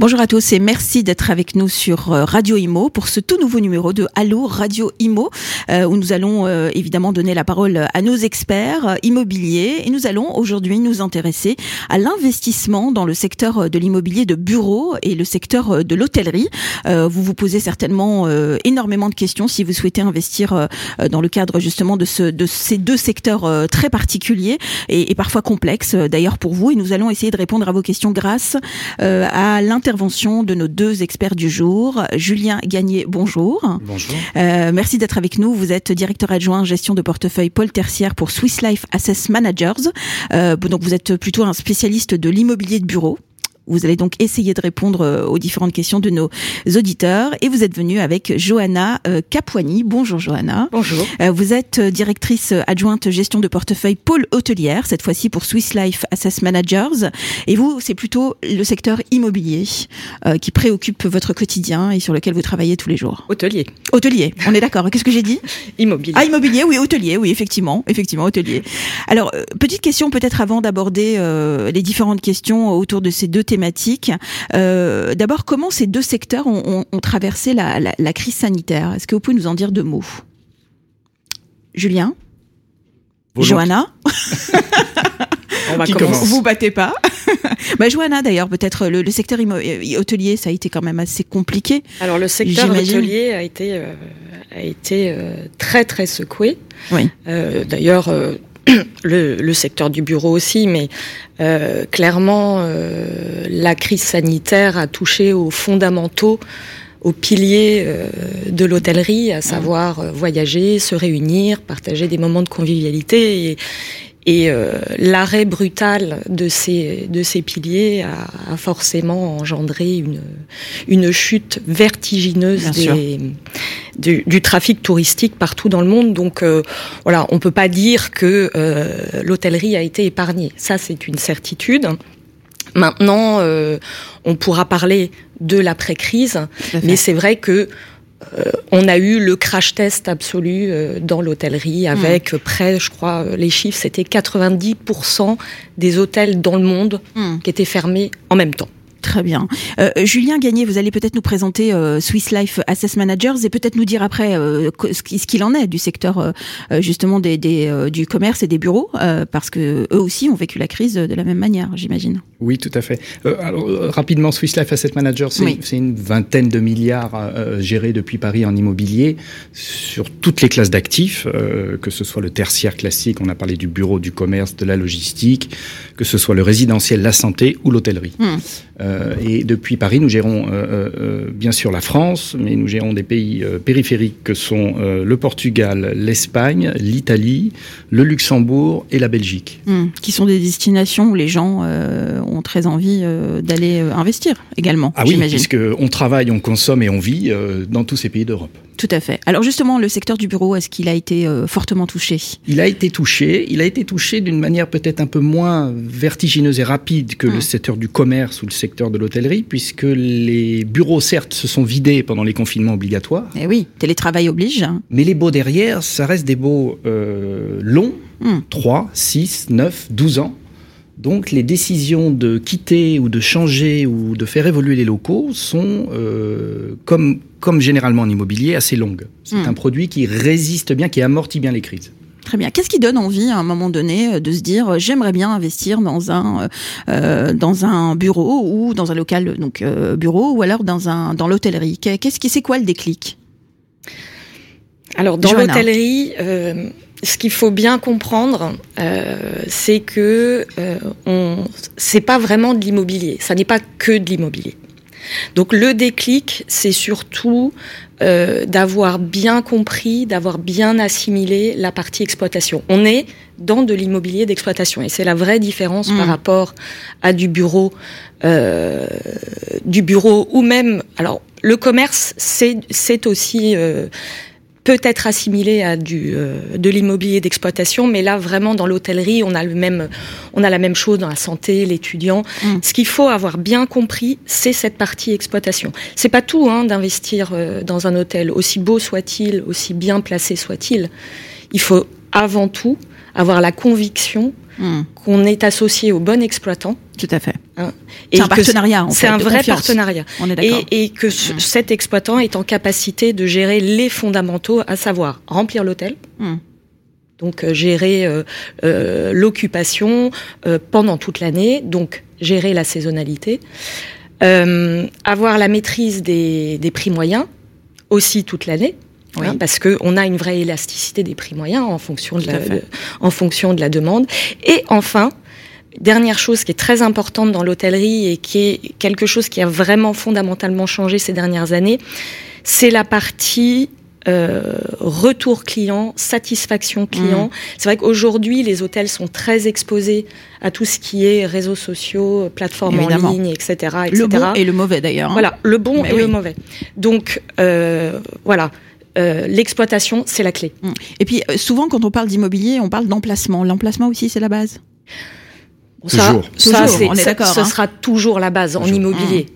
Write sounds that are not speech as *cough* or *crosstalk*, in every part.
Bonjour à tous et merci d'être avec nous sur euh, Radio Imo pour ce tout nouveau numéro de Allo Radio Imo euh, où nous allons euh, évidemment donner la parole à nos experts immobiliers et nous allons aujourd'hui nous intéresser à l'investissement dans le secteur de l'immobilier de bureau et le secteur de l'hôtellerie. Vous vous posez certainement énormément de questions si vous souhaitez investir dans le cadre justement de, ce, de ces deux secteurs très particuliers et, parfois complexes d'ailleurs pour vous et nous allons essayer de répondre à vos questions grâce à l'intérêt intervention de nos deux experts du jour. Julien Gagné, bonjour. Bonjour. Euh, merci d'être avec nous. Vous êtes directeur adjoint gestion de portefeuille Paul Tertiaire pour Swiss Life Assess Managers. Euh, donc vous êtes plutôt un spécialiste de l'immobilier de bureau. Vous allez donc essayer de répondre euh, aux différentes questions de nos auditeurs. Et vous êtes venu avec Johanna euh, Capuani. Bonjour Johanna. Bonjour. Euh, vous êtes directrice adjointe gestion de portefeuille Pôle Hôtelière, cette fois-ci pour Swiss Life Assess Managers. Et vous, c'est plutôt le secteur immobilier qui préoccupe votre quotidien et sur lequel vous travaillez tous les jours. Hôtelier. Hôtelier, on est d'accord. Qu'est-ce que j'ai dit? Immobilier. Ah, immobilier, oui, hôtelier, oui, effectivement, effectivement, hôtelier. Alors, petite question peut-être avant d'aborder les différentes questions autour de ces deux thématiques euh, d'abord, comment ces deux secteurs ont, traversé la, crise sanitaire? Est-ce que vous pouvez nous en dire deux mots? Julien? Johanna? On va commencer. Vous battez pas. *laughs* bah, Johanna, d'ailleurs, peut-être le, secteur euh, hôtelier, ça a été quand même assez compliqué. Alors, le secteur hôtelier a été, euh, a été très, très secoué. Oui. d'ailleurs, le, secteur du bureau aussi, mais euh, clairement, euh, la crise sanitaire a touché aux fondamentaux, aux piliers euh, de l'hôtellerie, à savoir voyager, se réunir, partager des moments de convivialité. Et, et euh, l'arrêt brutal de ces, de ces piliers a, forcément engendré une, une chute vertigineuse des, du, du, trafic touristique partout dans le monde. Donc euh, voilà, on peut pas dire que euh, l'hôtellerie a été épargnée. Ça, c'est une certitude. Maintenant, on pourra parler de l'après-crise, mais c'est vrai que euh, on a eu le crash test absolu euh, dans l'hôtellerie hmm. avec près, je crois, euh, les chiffres, c'était 90% des hôtels dans le monde hmm. qui étaient fermés en même temps. Très bien. Euh, Julien Gagné, vous allez peut-être nous présenter euh, Swiss Life Assess Managers et peut-être nous dire après euh, ce qu'il en est du secteur justement des, des du commerce et des bureaux, parce que eux aussi ont vécu la crise de la même manière, j'imagine. Oui, tout à fait. alors, rapidement, Swiss Life Asset Managers, c'est une vingtaine de milliards gérés depuis Paris en immobilier sur toutes les classes d'actifs, que ce soit le tertiaire classique, on a parlé du bureau, du commerce, de la logistique, que ce soit le résidentiel, la santé ou l'hôtellerie. Hmm. Euh, et depuis Paris, nous gérons euh, euh, bien sûr la France, mais nous gérons des pays périphériques que sont le Portugal, l'Espagne, l'Italie, le Luxembourg et la Belgique. Hmm. Qui sont des destinations où les gens ont très envie d'aller investir également. Ah oui, puisqu'on travaille, on consomme et on vit dans tous ces pays d'Europe. Tout à fait. Alors justement, le secteur du bureau, est-ce qu'il a été euh, fortement touché? Il a été touché. Il a été touché d'une manière peut-être un peu moins vertigineuse et rapide que le hmm. secteur du commerce ou le secteur de l'hôtellerie, puisque les bureaux, certes, se sont vidés pendant les confinements obligatoires. Eh oui, télétravail oblige. Mais les baux derrière, ça reste des baux euh, longs, 3, 6, 9, 12 ans. Donc les décisions de quitter ou de changer ou de faire évoluer les locaux sont, euh, comme, comme généralement en immobilier, assez longues. C'est hmm. un produit qui résiste bien, qui amortit bien les crises. Très bien. Qu'est-ce qui donne envie à un moment donné euh, de se dire euh, j'aimerais bien investir dans un euh, dans un bureau ou dans un local donc bureau ou alors dans un dans l'hôtellerie? Qu'est-ce qui c'est quoi le déclic? Alors dans l'hôtellerie ce qu'il faut bien comprendre, euh, c'est que euh, on, c'est pas vraiment de l'immobilier. Ça n'est pas que de l'immobilier. Donc le déclic, c'est surtout euh, d'avoir bien compris, d'avoir bien assimilé la partie exploitation. On est dans de l'immobilier d'exploitation et c'est la vraie différence par mmh. rapport à du bureau, euh, du bureau ou même. Alors le commerce, c'est c'est aussi peut être assimilé à du euh, de l'immobilier d'exploitation, mais là vraiment dans l'hôtellerie, on a le même, on a la même chose dans la santé, l'étudiant. Mm. Ce qu'il faut avoir bien compris, c'est cette partie exploitation. C'est pas tout hein, d'investir euh, dans un hôtel, aussi beau soit-il, aussi bien placé soit-il. Il faut avant tout avoir la conviction Hmm. qu'on est associé au bon exploitant. Tout à fait. Hein, c'est un partenariat. C'est un vrai partenariat. On est d'accord. Et, que hmm. cet exploitant est en capacité de gérer les fondamentaux, à savoir remplir l'hôtel. Hmm. Donc euh, gérer euh, euh, l'occupation pendant toute l'année, donc gérer la saisonnalité, avoir la maîtrise des, des prix moyens aussi toute l'année, Hein, parce qu'on a une vraie élasticité des prix moyens en fonction de, la, en fonction de la demande. Et enfin, dernière chose qui est très importante dans l'hôtellerie et qui est quelque chose qui a vraiment fondamentalement changé ces dernières années, c'est la partie euh, retour client, satisfaction client. Mmh. C'est vrai qu'aujourd'hui, les hôtels sont très exposés à tout ce qui est réseaux sociaux, plateformes en ligne, etc., etc. Le bon et le mauvais d'ailleurs. Hein. Voilà, le bon et le mauvais. Donc, euh, voilà. Euh, l'exploitation, c'est la clé. Mm. Et puis, euh, souvent, quand on parle d'immobilier, on parle d'emplacement. L'emplacement aussi, c'est la base toujours. Ça, on est d'accord. Ce hein. sera toujours la base en immobilier. Mm.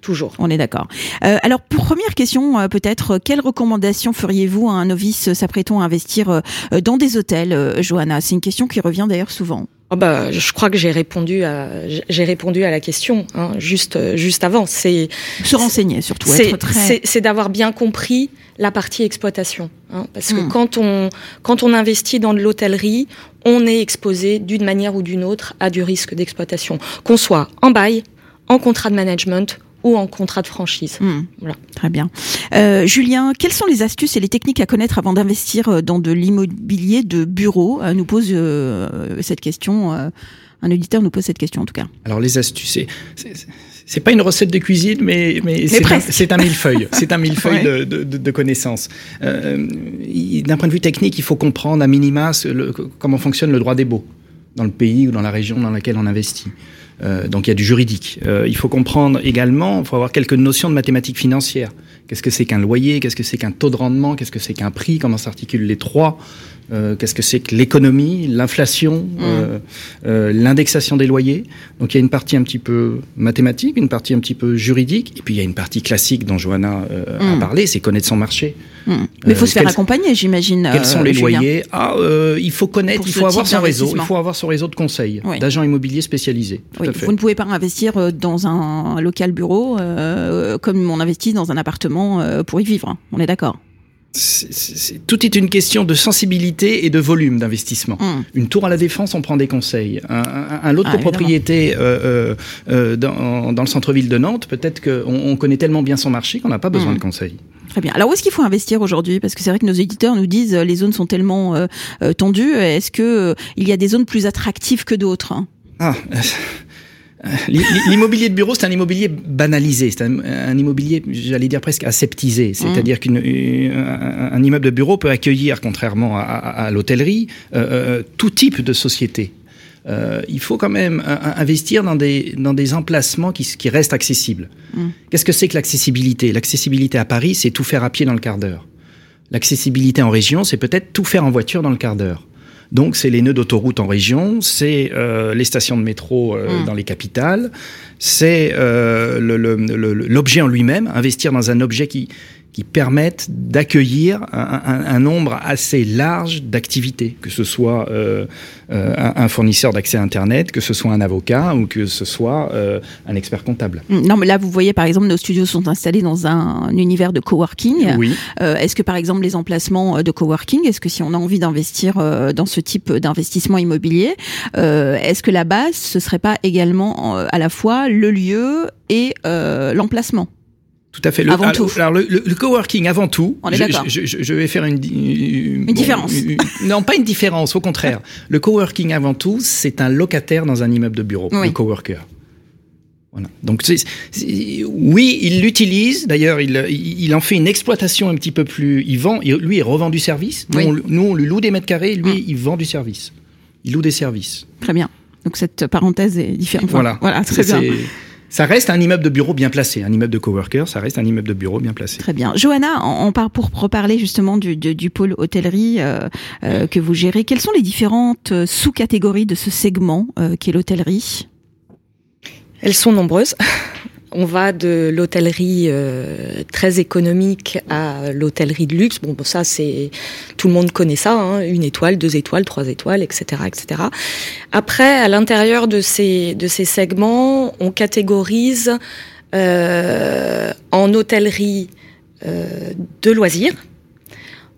Toujours. On est d'accord. Euh, alors, première question, peut-être, quelles recommandations feriez-vous à un novice s'apprêtant à investir dans des hôtels, Johanna? C'est une question qui revient d'ailleurs souvent. Oh bah, je crois que j'ai répondu à j'ai répondu à la question hein, juste juste avant. C'est se renseigner surtout. C'est très... d'avoir bien compris la partie exploitation, hein, parce que hmm. quand on quand on investit dans de l'hôtellerie, on est exposé d'une manière ou d'une autre à du risque d'exploitation, qu'on soit en bail, en contrat de management ou en contrat de franchise. Hmm. Voilà. Très bien. Euh, Julien, quelles sont les astuces et les techniques à connaître avant d'investir euh, dans de l'immobilier de bureau euh, Nous pose euh, cette question. Euh, un auditeur nous pose cette question en tout cas. Alors les astuces, c'est pas une recette de cuisine, mais, mais, c'est un, millefeuille. *laughs* C'est un millefeuille de, de, de, connaissances. Euh, D'un point de vue technique, il faut comprendre à minima le, comment fonctionne le droit des baux dans le pays ou dans la région dans laquelle on investit. Euh, donc il y a du juridique. Euh, il faut comprendre également, il faut avoir quelques notions de mathématiques financières. Qu'est-ce que c'est qu'un loyer? Qu'est-ce que c'est qu'un taux de rendement? Qu'est-ce que c'est qu'un prix? Comment s'articulent les trois? Euh, qu'est-ce que c'est que l'économie, l'inflation, mmh. euh, euh, l'indexation des loyers. Donc il y a une partie un petit peu mathématique, une partie un petit peu juridique, et puis il y a une partie classique dont Johanna a mmh. parlé, c'est connaître son marché. Mmh. Mais il faut se faire accompagner, j'imagine. Quels sont les loyers? Ah, il faut connaître, il faut avoir son réseau, il faut avoir son réseau de conseils, d'agents immobiliers spécialisés. vous ne pouvez pas investir dans un local bureau comme on investit dans un appartement pour y vivre. Hein. On est d'accord tout est une question de sensibilité et de volume d'investissement. Hum. Une tour à la défense, on prend des conseils. Un, un, lot de ah, copropriété euh, euh, euh, dans, dans, le centre-ville de Nantes, peut-être qu'on on connaît tellement bien son marché qu'on n'a pas besoin hum. de conseils. Très bien. Alors où est-ce qu'il faut investir aujourd'hui? Parce que c'est vrai que nos éditeurs nous disent les zones sont tellement tendues. Est-ce que il y a des zones plus attractives que d'autres Ah. *laughs* L'immobilier de bureau, c'est un immobilier banalisé, c'est un, immobilier, j'allais dire presque aseptisé. C'est-à-dire mmh. qu'un immeuble de bureau peut accueillir, contrairement à, l'hôtellerie, euh, euh, tout type de société. Euh, il faut quand même investir dans des, dans des emplacements qui, qui restent accessibles. Mmh. Qu'est-ce que c'est que l'accessibilité? L'accessibilité à Paris, c'est tout faire à pied dans le quart d'heure. L'accessibilité en région, c'est peut-être tout faire en voiture dans le quart d'heure. Donc c'est les nœuds d'autoroute en région, c'est euh, les stations de métro euh, mmh. dans les capitales, c'est euh, l'objet en lui-même, investir dans un objet qui, qui permettent d'accueillir un, nombre assez large d'activités, que ce soit euh, euh, un, fournisseur d'accès à Internet, que ce soit un avocat ou que ce soit euh, un expert comptable. Non, mais là, vous voyez, par exemple, nos studios sont installés dans un, univers de coworking. Oui. est-ce que, par exemple, les emplacements de coworking, est-ce que si on a envie d'investir dans ce type d'investissement immobilier, est-ce que la base, ce serait pas également à la fois le lieu et l'emplacement? Tout à fait. Le, avant tout. Alors, le, coworking, avant tout, On est je, je, je, vais faire une, une, différence. non, pas une différence, au contraire. *laughs* le coworking, avant tout, c'est un locataire dans un immeuble de bureau, oui. le coworker. Voilà. Donc, oui, il l'utilise. D'ailleurs, il, il, en fait une exploitation un petit peu plus. Il vend, lui, il revend du service. Nous, on, nous, on lui loue des mètres carrés. Lui, hum. il vend du service. Il loue des services. Très bien. Donc, cette parenthèse est différente. voilà. Voilà, très bien. Ça reste un immeuble de bureau bien placé. Un immeuble de coworker, ça reste un immeuble de bureau bien placé. Très bien. Johanna, on part pour reparler justement du, du, pôle hôtellerie euh, euh, que vous gérez. Quelles sont les différentes euh, sous-catégories de ce segment euh, qui est l'hôtellerie? Elles sont nombreuses. On va de l'hôtellerie euh, très économique à l'hôtellerie de luxe. Bon, ça c'est tout le monde connaît ça, hein, une étoile, deux étoiles, trois étoiles, etc., etc. Après, à l'intérieur de ces de ces segments, on catégorise euh, en hôtellerie euh, de loisirs,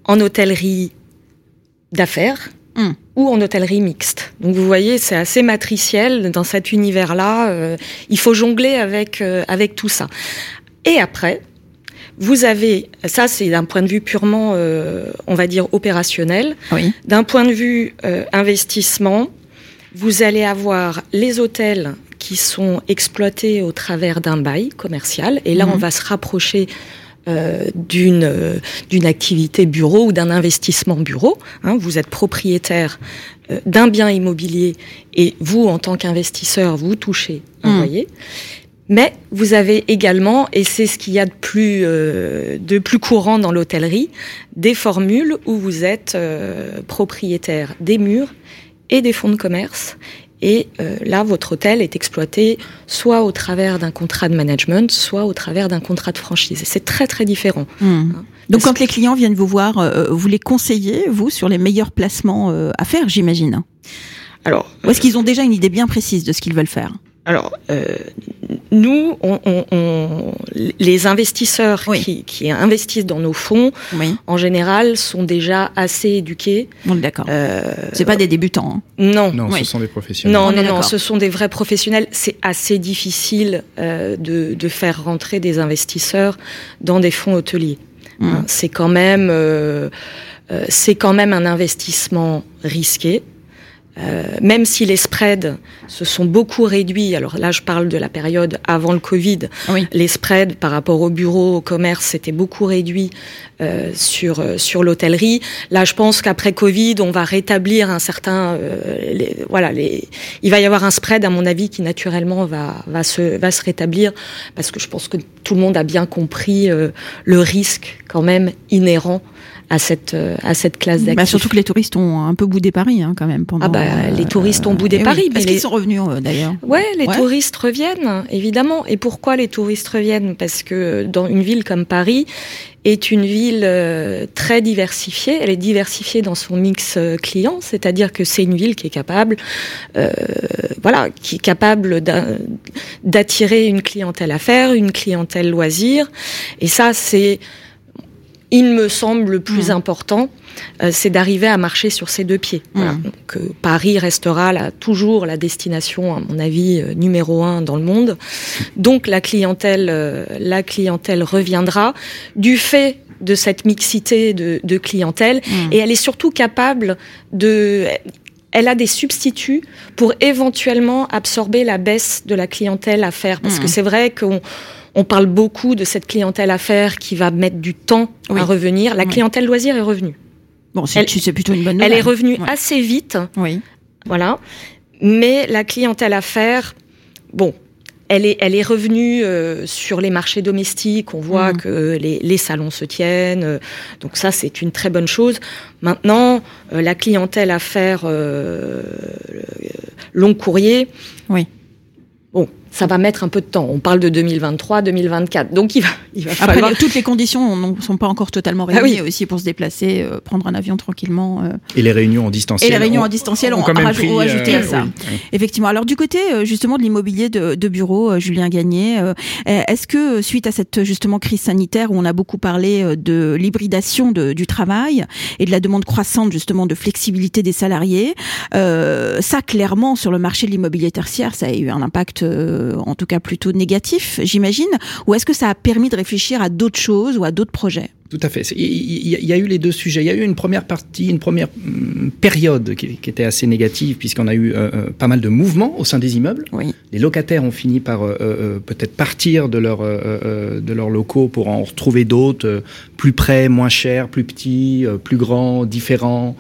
en hôtellerie d'affaires Hum. ou en hôtellerie mixte. Donc vous voyez, c'est assez matriciel dans cet univers-là. Euh, il faut jongler avec euh, avec tout ça. Et après, vous avez, ça c'est d'un point de vue purement, euh, on va dire opérationnel. Oui. D'un point de vue investissement, vous allez avoir les hôtels qui sont exploités au travers d'un bail commercial. Et là, mmh. on va se rapprocher d'une euh, d'une activité bureau ou d'un investissement bureau. Hein, vous êtes propriétaire euh, d'un bien immobilier et vous, en tant qu'investisseur, vous touchez un mmh. loyer. Mais vous avez également, et c'est ce qu'il y a de plus, de plus courant dans l'hôtellerie, des formules où vous êtes propriétaire des murs et des fonds de commerce et euh, là, votre hôtel est exploité soit au travers d'un contrat de management, soit au travers d'un contrat de franchise. C'est très très différent. Hmm. Hein. Donc quand les clients viennent vous voir, euh, vous les conseillez, vous, sur les meilleurs placements euh, à faire, j'imagine? Alors, Ou est-ce qu'ils ont déjà une idée bien précise de ce qu'ils veulent faire? alors, euh, nous, on, on, on, les investisseurs oui. qui, qui, investissent dans nos fonds, oui. en général, sont déjà assez éduqués. Bon, D'accord. Euh, c'est pas des débutants. Hein. Non. Non, oui. ce sont des professionnels. Non, non, non, ce sont des vrais professionnels. C'est assez difficile euh, de, de, faire rentrer des investisseurs dans des fonds hôteliers. Mmh. C'est quand même, euh, euh, c'est quand même un investissement risqué. Euh, même si les spreads se sont beaucoup réduits, alors là je parle de la période avant le Covid, oui. les spreads par rapport au bureau, au commerce, s'étaient beaucoup réduits euh, sur euh, sur l'hôtellerie. Là, je pense qu'après Covid, on va rétablir un certain, euh, les, voilà, les, il va y avoir un spread à mon avis qui naturellement va va se va se rétablir parce que je pense que tout le monde a bien compris le risque quand même inhérent à cette à cette classe d'actifs. Bah surtout que les touristes ont un peu boudé Paris hein, quand même pendant. Ah bah euh, les touristes ont boudé eh Paris. Oui, parce les... qu'ils sont revenus euh, d'ailleurs. Ouais, les ouais. touristes reviennent évidemment. Et pourquoi les touristes reviennent? Parce que dans une ville comme Paris est une ville euh, très diversifiée. Elle est diversifiée dans son mix euh, client, c'est-à-dire que c'est une ville qui est capable, euh, voilà, qui est capable d'attirer une clientèle affaires, une clientèle loisir. Et ça, c'est il me semble le plus mmh. important, euh, c'est d'arriver à marcher sur ses deux pieds. Mmh. Voilà. Donc, euh, Paris restera là, toujours la destination, à mon avis, euh, numéro un dans le monde. Donc la clientèle, euh, la clientèle reviendra du fait de cette mixité de, de clientèle, mmh. et elle est surtout capable de elle a des substituts pour éventuellement absorber la baisse de la clientèle à faire. Parce que c'est vrai qu'on on parle beaucoup de cette clientèle affaires qui va mettre du temps oui. à revenir. La clientèle loisir est revenue. Bon, c'est plutôt une bonne nouvelle. Elle est revenue ouais. assez vite. Oui. Voilà. Mais la clientèle affaires, bon, elle est, elle est revenue euh, sur les marchés domestiques. On voit mmh. que les, les, salons se tiennent. Euh, donc ça, c'est une très bonne chose. Maintenant, euh, la clientèle affaires euh, long courrier. Oui. Bon, ça va mettre un peu de temps. On parle de 2023, 2024. Donc il va, il va Après, falloir... toutes les conditions ne sont pas encore totalement réunies ah oui. aussi pour se déplacer, euh, prendre un avion tranquillement. Euh... Et les réunions en distanciel. Et les réunions en distanciel ont, ont, ont, pris, ont ajouté euh, à ça. Oui, oui. Effectivement. Alors du côté euh, justement de l'immobilier de, de, bureau, euh, Julien Gagné, euh, est-ce que suite à cette justement crise sanitaire où on a beaucoup parlé de l'hybridation du travail et de la demande croissante justement de flexibilité des salariés, euh, ça clairement sur le marché de l'immobilier tertiaire, ça a eu un impact en tout cas plutôt négatif, j'imagine, ou est-ce que ça a permis de réfléchir à d'autres choses ou à d'autres projets? Tout à fait. Il y a eu les deux sujets. Il y a eu une première partie, une première période qui, qui était assez négative puisqu'on a eu euh, pas mal de mouvements au sein des immeubles. Oui. Les locataires ont fini par euh, euh, peut-être partir de, leur, de leurs locaux pour en retrouver d'autres plus près, moins chers, plus petits, plus grands, différents.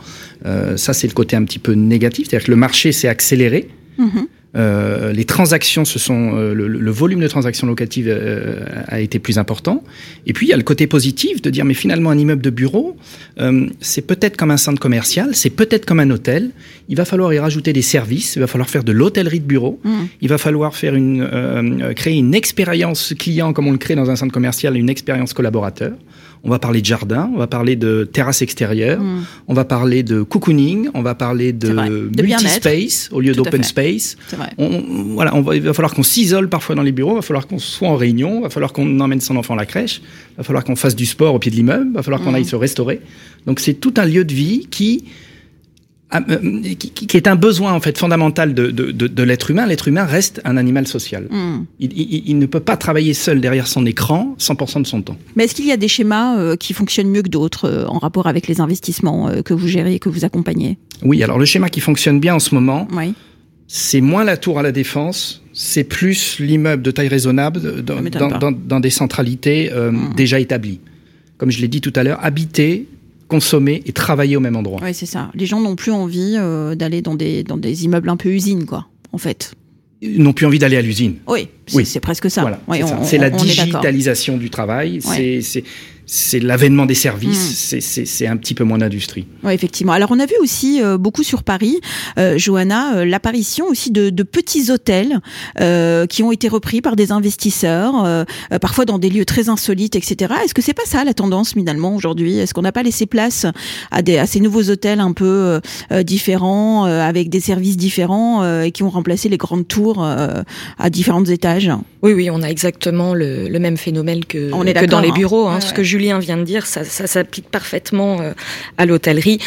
ça, c'est le côté un petit peu négatif. C'est-à-dire que le marché s'est accéléré. Mm. Euh, les transactions, ce sont euh, le, volume de transactions locatives euh, a été plus important. Et puis il y a le côté positif de dire mais finalement un immeuble de bureau, c'est peut-être comme un centre commercial, c'est peut-être comme un hôtel. Il va falloir y rajouter des services, il va falloir faire de l'hôtellerie de bureau, mmh. il va falloir faire une créer une expérience client comme on le crée dans un centre commercial, une expérience collaborateur. On va parler de jardin, on va parler de terrasse extérieure, hmm. on va parler de cocooning, on va parler de, multi-space au lieu d'open space. On, voilà, on va, il va falloir qu'on s'isole parfois dans les bureaux, il va falloir qu'on soit en réunion, il va falloir qu'on emmène son enfant à la crèche, il va falloir qu'on fasse du sport au pied de l'immeuble, il va falloir qu'on hmm. aille se restaurer. Donc c'est tout un lieu de vie qui qui, est un besoin en fait fondamental de, de, de, l'être humain. L'être humain reste un animal social. Hmm. Il, il, il, ne peut pas travailler seul derrière son écran 100% de son temps. Mais est-ce qu'il y a des schémas euh, qui fonctionnent mieux que d'autres euh, en rapport avec les investissements que vous gérez et que vous accompagnez? Oui, alors le schéma qui fonctionne bien en ce moment, oui. c'est moins la tour à la défense, c'est plus l'immeuble de taille raisonnable dans, dans, dans, des centralités hmm. déjà établies. Comme je l'ai dit tout à l'heure, habiter consommer et travailler au même endroit. Oui, c'est ça. Les gens n'ont plus envie euh, d'aller dans des, dans des immeubles un peu usines, quoi, en fait. Ils n'ont plus envie d'aller à l'usine. Oui, oui. c'est presque ça. c'est la digitalisation du travail. C'est c'est l'avènement des services, hmm. c'est un petit peu moins d'industrie. Oui, effectivement. Alors on a vu aussi euh, beaucoup sur Paris, euh, Johanna, euh, l'apparition aussi de, de, petits hôtels euh, qui ont été repris par des investisseurs, euh, parfois dans des lieux très insolites, etc. Est-ce que c'est pas ça la tendance finalement aujourd'hui? Est-ce qu'on n'a pas laissé place à, des, à ces nouveaux hôtels un peu différents, avec des services différents et qui ont remplacé les grandes tours à différents étages? Oui, oui, on a exactement le, le même phénomène que, que dans les hein. bureaux. Hein, Ce que Julien vient de dire, ça, s'applique parfaitement euh, à l'hôtellerie.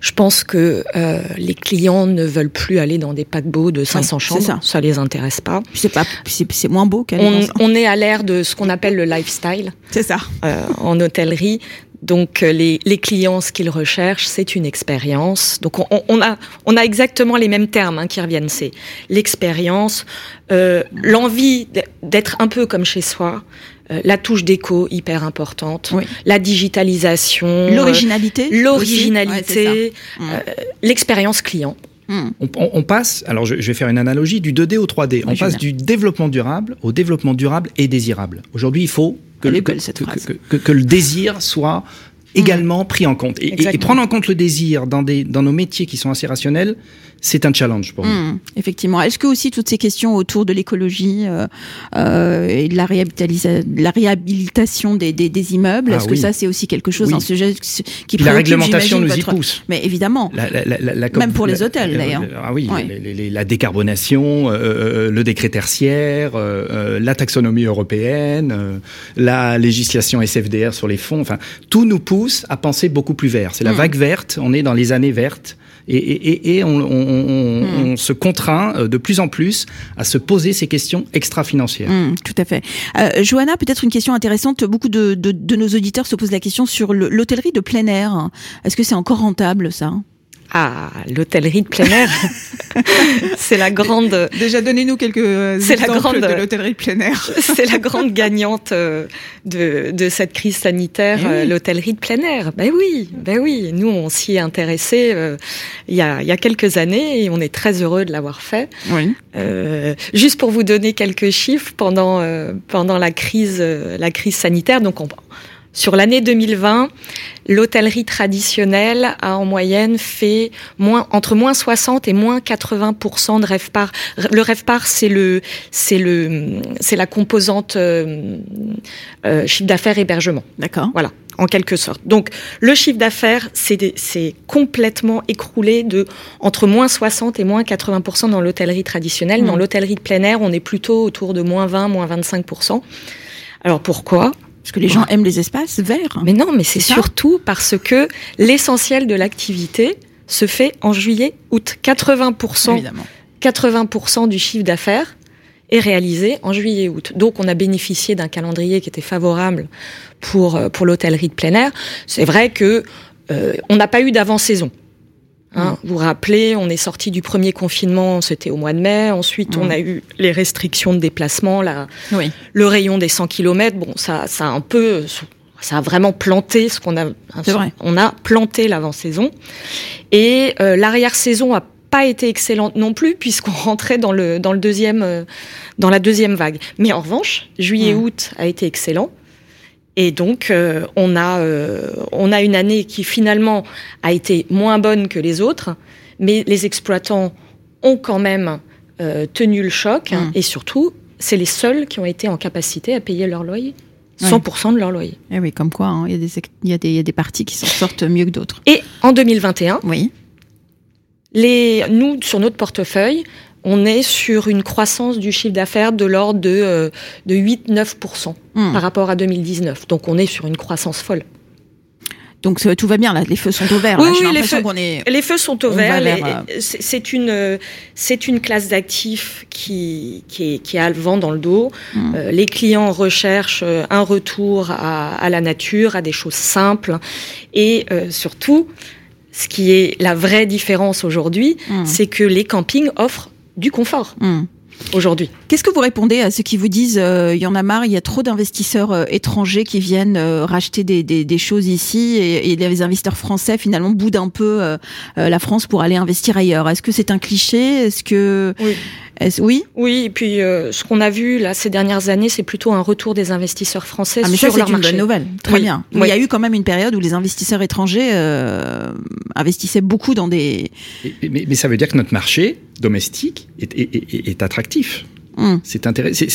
Je pense que euh, les clients ne veulent plus aller dans des paquebots de 500 chambres. Ça. ça les intéresse pas. C'est pas, c'est moins beau on, on est à l'ère de ce qu'on appelle le lifestyle. C'est ça. Euh, en hôtellerie. Donc les, clients, ce qu'ils recherchent, c'est une expérience. Donc on, a, on a exactement les mêmes termes hein, qui reviennent. C'est l'expérience, l'envie d'être un peu comme chez soi, la touche d'écho hyper importante, la digitalisation, euh, l'originalité, l'originalité, mm. euh, l'expérience client. Mm. On, passe, alors je, vais faire une analogie, du 2D au 3D. on passe du développement durable au développement durable et désirable. Aujourd'hui, il faut que, que, le désir soit également pris en compte. Et, et, prendre en compte le désir dans, des, dans nos métiers qui sont assez rationnels, c'est un challenge pour nous. Mmh, effectivement. Est-ce que aussi toutes ces questions autour de l'écologie euh, euh, et de la, la réhabilitation des, des, des immeubles, ah est-ce que ça c'est aussi quelque chose, un sujet qui La réglementation nous y pousse. Mais évidemment. La, la, Même pour les hôtels d'ailleurs. Ah oui, la décarbonation, euh, euh, le décret tertiaire, euh, la taxonomie européenne, la législation SFDR sur les fonds, enfin tout nous pousse à penser beaucoup plus vert. C'est la mmh. vague verte. On est dans les années vertes et, on, hmm. se contraint euh, de plus en plus à se poser ces questions extra-financières. Hmm, tout à fait. Euh, Johanna, peut-être une question intéressante. Beaucoup de, de nos auditeurs se posent la question sur l'hôtellerie de plein air. Est-ce que c'est encore rentable ça? Ah, l'hôtellerie de plein air. *laughs* c'est la grande. Déjà, donnez-nous quelques c'est la grande de l'hôtellerie de plein air. *laughs* c'est la grande gagnante euh, de, de cette crise sanitaire, eh euh, l'hôtellerie de plein air. Ben oui, ben oui. Nous, on s'y est intéressé euh, il, y a, il y a quelques années et on est très heureux de l'avoir fait. Oui. Euh, juste pour vous donner quelques chiffres pendant pendant la crise la crise sanitaire, donc on sur l'année 2020, l'hôtellerie traditionnelle a en moyenne fait moins, entre moins 60 et moins 80% de rêve-part. Le rêve-part, c'est le, c'est le, c'est la composante euh, euh, chiffre d'affaires hébergement. D'accord. Voilà, en quelque sorte. Donc, le chiffre d'affaires, c'est, c'est complètement écroulé de entre moins 60 et moins 80% dans l'hôtellerie traditionnelle. Dans mmh. l'hôtellerie de plein air, on est plutôt autour de moins 20, moins 25% Alors pourquoi? Parce que les gens aiment les espaces verts. Mais non, mais c'est surtout parce que l'essentiel de l'activité se fait en juillet-août. 80%, 80 du chiffre d'affaires est réalisé en juillet-août. Donc on a bénéficié d'un calendrier qui était favorable pour, euh, pour l'hôtellerie de plein air. C'est vrai que euh, on n'a pas eu d'avant-saison. Hein, Vous vous rappelez, on est sorti du premier confinement, c'était au mois de mai. Ensuite, on a eu les restrictions de déplacement, la, le rayon des 100 km. Bon, ça, ça a un peu, ça a vraiment planté ce qu'on a. On a planté l'avant-saison et euh, l'arrière-saison a pas été excellentes non plus puisqu'on *laughs* rentrait dans le dans le deuxième euh, dans la deuxième vague. Mais en revanche, juillet-août a été excellent. Et donc, euh, on, a, euh, on a une année qui finalement a été moins bonne que les autres, mais les exploitants ont quand même tenu le choc. Mmh. Et surtout, c'est les seuls qui ont été en capacité à payer leur loyer. 100% de leur loyer. Eh oui, comme quoi, hein, il y, y, a des parties qui s'en sortent mieux que d'autres. Et en 2021, oui. les, nous, sur notre portefeuille, on est sur une croissance du chiffre d'affaires de l'ordre de, euh, de 8-9% hmm. par rapport à 2019. Donc on est sur une croissance folle. Donc tout va bien là, les feux sont au vert. Oui, les, feux, les feux sont au vert. Euh, c'est une c'est une classe d'actifs qui, qui, qui a le vent dans le dos. Hmm. Euh, les clients recherchent euh, un retour à, à, la nature, à des choses simples et surtout, ce qui est la vraie différence aujourd'hui, hmm. c'est que les campings offrent du confort. Hmm aujourd'hui. Qu'est-ce que vous répondez à ceux qui vous disent euh, il y en a marre, il y a trop d'investisseurs euh, étrangers qui viennent euh, racheter des, des, des, choses ici et, et, les investisseurs français finalement boudent un peu la France pour aller investir ailleurs? Est-ce que c'est un cliché? Est-ce que oui. Oui Oui, et puis ce qu'on a vu là ces dernières années, c'est plutôt un retour des investisseurs français ah, mais sur ça, leur marché. C'est une bonne nouvelle. Très bien. Il y a eu quand même une période où les investisseurs étrangers investissaient beaucoup dans des. mais, mais ça veut dire que notre marché domestique est, est, est, attractif. Hmm. C'est intéressant.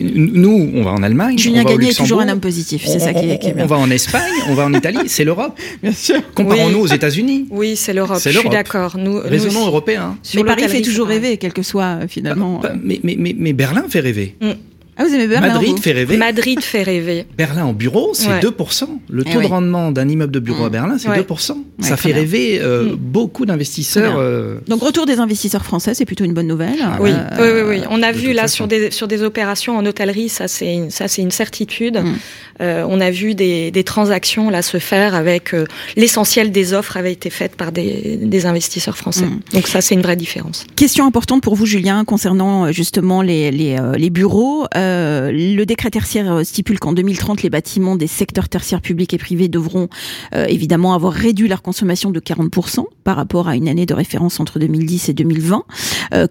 Nous, on va en Allemagne. Julien Gagné est toujours un homme positif. C'est ça qui est, bien. On va en Espagne, on va en Italie. C'est l'Europe. *laughs* Bien sûr. Comparons-nous aux États-Unis. Oui, c'est l'Europe. Je suis d'accord. Nous, raisonnons européen. Mais Paris fait toujours rêver, quel que soit euh, finalement. Bah, mais, mais, mais, mais, Berlin fait rêver. Hmm. Ah, vous aimez Berlin Madrid fait rêver. Madrid fait rêver. *laughs* Berlin en bureau, c'est 2%. Le eh taux de rendement d'un immeuble de bureau à mmh. Berlin, c'est 2%. ça fait rêver euh, mmh. beaucoup d'investisseurs. Euh, Donc retour des investisseurs français, c'est plutôt une bonne nouvelle. oui. oui, oui, On a vu là sur des sur des opérations en hôtellerie, ça c'est ça c'est une certitude. Mmh. Euh, on a vu des, des, transactions là se faire avec l'essentiel des offres avait été faites par des, des investisseurs français. Donc ça c'est une vraie différence. Question importante pour vous, Julien, concernant justement les les, les bureaux. Euh, le décret tertiaire euh, stipule qu'en 2030, les bâtiments des secteurs tertiaires publics et privés devront euh, évidemment avoir réduit leur consommation de 40% par rapport à une année de référence entre 2010 et 2020.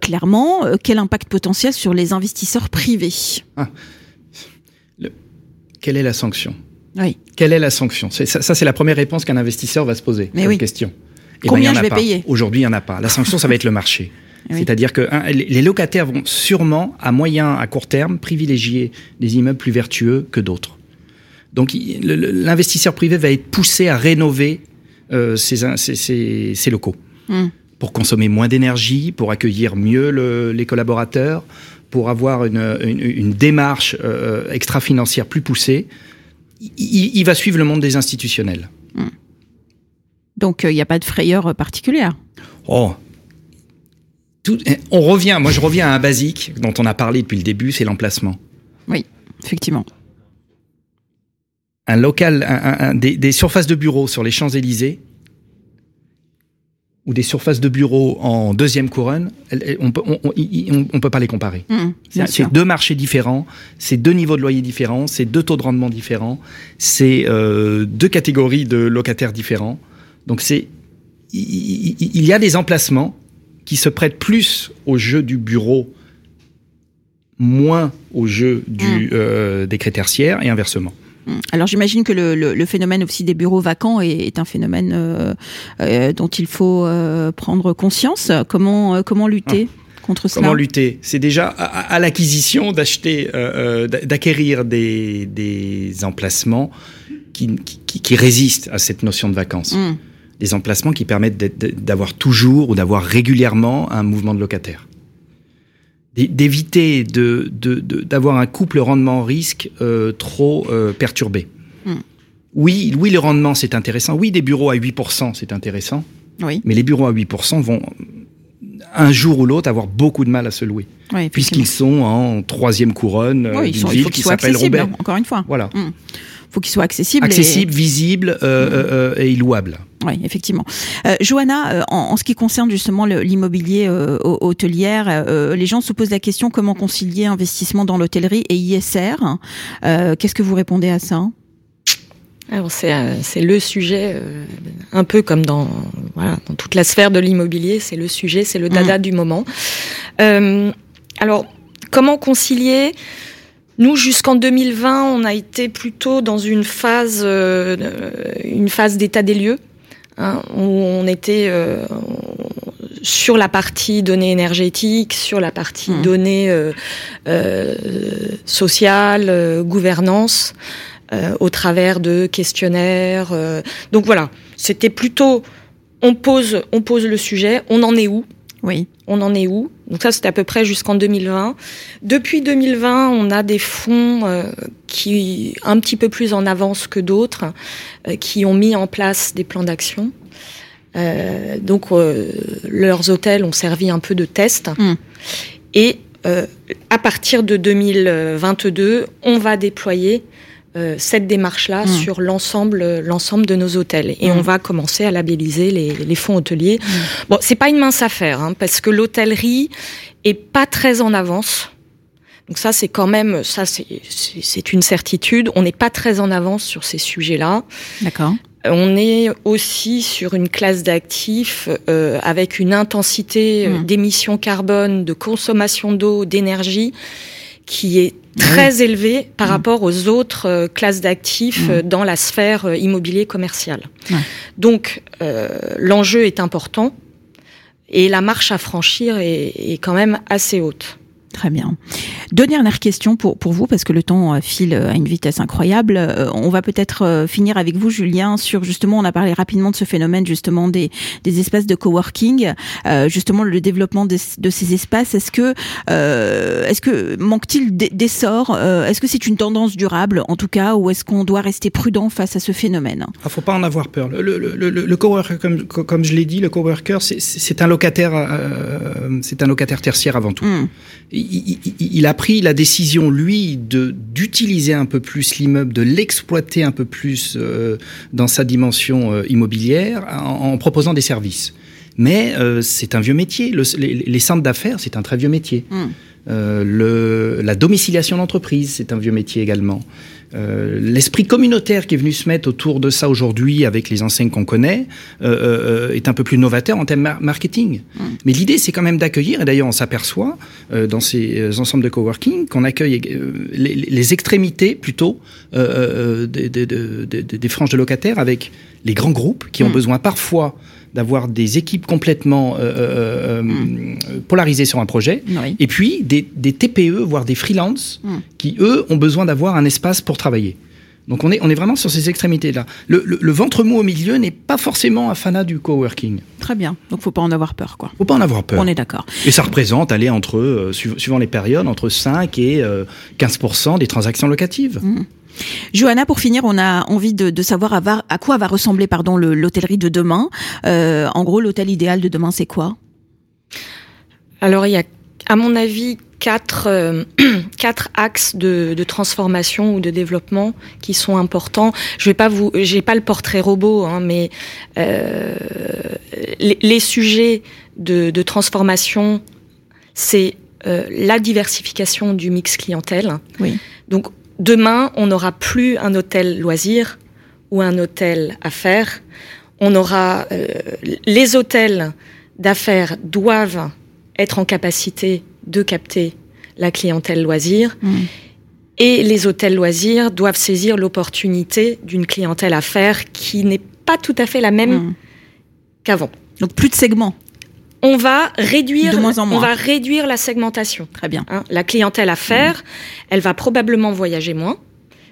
clairement, quel impact potentiel sur les investisseurs privés? Ah. Quelle est la sanction? Oui. Quelle est la sanction? Ça, ça c'est la première réponse qu'un investisseur va se poser. Mais oui. question. Et ben, Combien je vais payer? Aujourd'hui, il n'y en a pas. La sanction, ça va être le marché. *laughs* C'est-à-dire que les locataires vont sûrement, à moyen, à court terme, privilégier des immeubles plus vertueux que d'autres. Donc l'investisseur privé va être poussé à rénover euh, ses, locaux hmm. pour consommer moins d'énergie, pour accueillir mieux les collaborateurs, pour avoir une, démarche euh, extra-financière plus poussée. Il, va suivre le monde des institutionnels. Hmm. Donc il n'y a pas de frayeur particulière? Oh, eh, on revient, moi je reviens à un basique dont on a parlé depuis le début, c'est l'emplacement. Oui, effectivement. Un local, des, surfaces de bureaux sur les Champs-Élysées ou des surfaces de bureaux en deuxième couronne, on ne peut pas les comparer. Mmh, c'est deux marchés différents, c'est deux niveaux de loyer différents, c'est deux taux de rendement différents, c'est euh, deux catégories de locataires différents. Donc c'est il y a des emplacements qui se prête plus au jeu du bureau, moins au jeu du, mmh. euh, des tertiaires et inversement. Mmh. Alors j'imagine que le, phénomène aussi des bureaux vacants est, un phénomène euh, euh, dont il faut prendre conscience. Comment, comment lutter ah. contre cela? Comment lutter? C'est déjà à, l'acquisition d'acheter, d'acquérir des, des, emplacements qui, qui, résistent à cette notion de vacances. Mmh des emplacements qui permettent d'avoir toujours ou d'avoir régulièrement un mouvement de locataires. D'éviter d'avoir un couple rendement-risque euh, trop euh, perturbé. Hmm. Oui, oui, le rendement, c'est intéressant. Oui, des bureaux à 8%, c'est intéressant. Oui. Mais les bureaux à 8% vont, un jour ou l'autre, avoir beaucoup de mal à se louer. puisqu'ils sont en troisième couronne oui, d'une ville qui s'appelle Roubaix. encore une fois. Voilà. Hmm faut qu'il soit accessible. Accessible, visible euh, euh, euh, et louable. Oui, effectivement. Euh, Johanna, en, ce qui concerne justement l'immobilier hôtelière, les gens se posent la question comment concilier investissement dans l'hôtellerie et ISR. Qu'est-ce que vous répondez à ça? Alors c'est c'est le sujet un peu comme dans voilà, dans toute la sphère de l'immobilier, c'est le sujet, c'est le dada mmh. du moment. Euh, alors, comment concilier? Nous, jusqu'en 2020, on a été plutôt dans une phase, euh, une phase d'état des lieux, hein, où on était euh, sur la partie données énergétiques, sur la partie mmh. données euh, euh sociales, gouvernance, au travers de questionnaires. donc voilà, c'était plutôt on pose, on pose le sujet, on en est où? Oui. On en est où? Donc ça, c'était à peu près jusqu'en 2020. Depuis 2020, on a des fonds euh, qui un petit peu plus en avance que d'autres, euh, qui ont mis en place des plans d'action. Euh, donc leurs hôtels ont servi un peu de test. Hmm. Et à partir de 2022, on va déployer euh, cette démarche-là hmm. sur l'ensemble l'ensemble de nos hôtels et on hmm. va commencer à labelliser les, les fonds hôteliers. Hmm. Bon, c'est pas une mince affaire hein, parce que l'hôtellerie est pas très en avance. Donc ça, c'est quand même, ça, c'est une certitude. On n'est pas très en avance sur ces sujets-là. D'accord. On est aussi sur une classe d'actifs euh, avec une intensité euh, d'émissions carbone, de consommation d'eau, d'énergie qui est très élevé par mmh. rapport aux autres euh, classes d'actifs mmh. euh, dans la sphère euh, immobilier commerciale. Donc l'enjeu est important et la marche à franchir est quand même assez haute. Très bien. Deux dernières questions pour, pour vous, parce que le temps euh, file à une vitesse incroyable. Euh, on va peut-être euh, finir avec vous, Julien, sur justement, on a parlé rapidement de ce phénomène justement des, des espaces de coworking, justement le développement de, de ces espaces. Est-ce que, est-ce que manque-t-il d'essor Est-ce que c'est une tendance durable, en tout cas, ou est-ce qu'on doit rester prudent face à ce phénomène? Il ah, faut pas en avoir peur. Le, le, le, le coworker, comme, comme je l'ai dit, le coworker, c'est un locataire, c'est un locataire tertiaire avant tout. Il, a pris la décision, lui, de d'utiliser un peu plus l'immeuble, de l'exploiter un peu plus euh, dans sa dimension euh, immobilière en, proposant des services. Mais euh, c'est un vieux métier. les, centres d'affaires, c'est un très vieux métier. Le, la domiciliation d'entreprise, c'est un vieux métier également. Euh, l'esprit communautaire qui est venu se mettre autour de ça aujourd'hui avec les enseignes qu'on connaît euh, euh, est un peu plus novateur en termes marketing. Mm. Mais l'idée, c'est quand même d'accueillir, et d'ailleurs on s'aperçoit dans ces ensembles de coworking qu'on accueille les, extrémités plutôt des, des, franges de locataires avec les grands groupes qui ont mm. besoin parfois d'avoir des équipes complètement euh, euh, euh mm. polarisées sur un projet, et puis des, des, TPE, voire des freelances, mm. qui, eux, ont besoin d'avoir un espace pour travailler. Donc on est, on est vraiment sur ces extrémités-là. Le, le, ventre mou au milieu n'est pas forcément un fanat du coworking. Très bien. Donc faut pas en avoir peur, quoi. Faut pas en avoir peur. On est d'accord. Et ça représente, aller entre, suivant les périodes, entre 5 et 15% des transactions locatives. Johanna, pour finir, on a envie de, savoir à, quoi va ressembler pardon l'hôtellerie de demain. Euh, en gros, l'hôtel idéal de demain, c'est quoi? Alors, il y a, à mon avis, quatre, euh, *clears throat* quatre axes de, transformation ou de développement qui sont importants. Je vais pas vous, j'ai pas le portrait robot, hein, mais euh, les, sujets de, transformation, c'est la diversification du mix clientèle. Oui. Donc Demain, on n'aura plus un hôtel loisir ou un hôtel affaires. On aura euh, les hôtels d'affaires doivent être en capacité de capter la clientèle loisir. Mm. Et les hôtels loisirs doivent saisir l'opportunité d'une clientèle affaires qui n'est pas tout à fait la même mm. qu'avant. Donc plus de segments on va réduire, on va réduire la segmentation. Très bien. Hein, la clientèle affaires, elle va probablement voyager moins,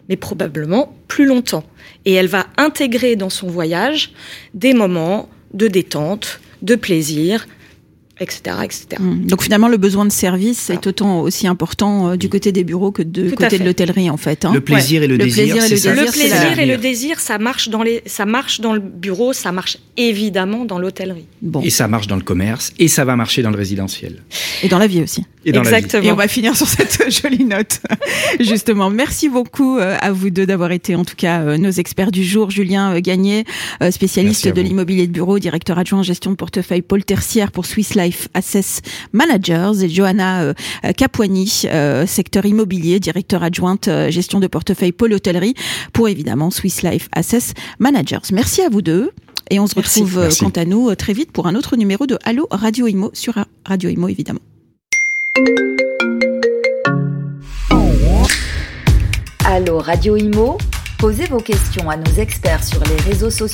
mais probablement plus longtemps. Et elle va intégrer dans son voyage des moments de détente, de plaisir, etc. Mmh. Donc finalement, le besoin de service est autant aussi important euh, du côté des bureaux que du côté de l'hôtellerie en fait. Hein. Le plaisir et le, désir. le, plaisir et le désir, ça marche dans les, ça marche dans le bureau, ça marche évidemment dans l'hôtellerie. Bon. Et ça marche dans le commerce et ça va marcher dans le résidentiel. Et dans la vie aussi. Et Exactement. Et on va finir sur cette *laughs* jolie note. *laughs* Justement, merci beaucoup euh, à vous deux d'avoir été en tout cas euh, nos experts du jour. Julien Gagné, spécialiste de l'immobilier de bureau, directeur adjoint gestion de portefeuille Paul Tertiaire pour Swiss Life Life Assess Managers et Johanna euh, Capuani, euh, secteur immobilier, directeur adjointe euh, gestion de portefeuille Pôle Hôtellerie pour évidemment Swiss Life Assess Managers. Merci à vous deux. Et on se retrouve quant à nous très vite pour un autre numéro de Allo Radio Imo sur Radio Imo évidemment. Allo Radio Imo, posez vos questions à nos experts sur les réseaux sociaux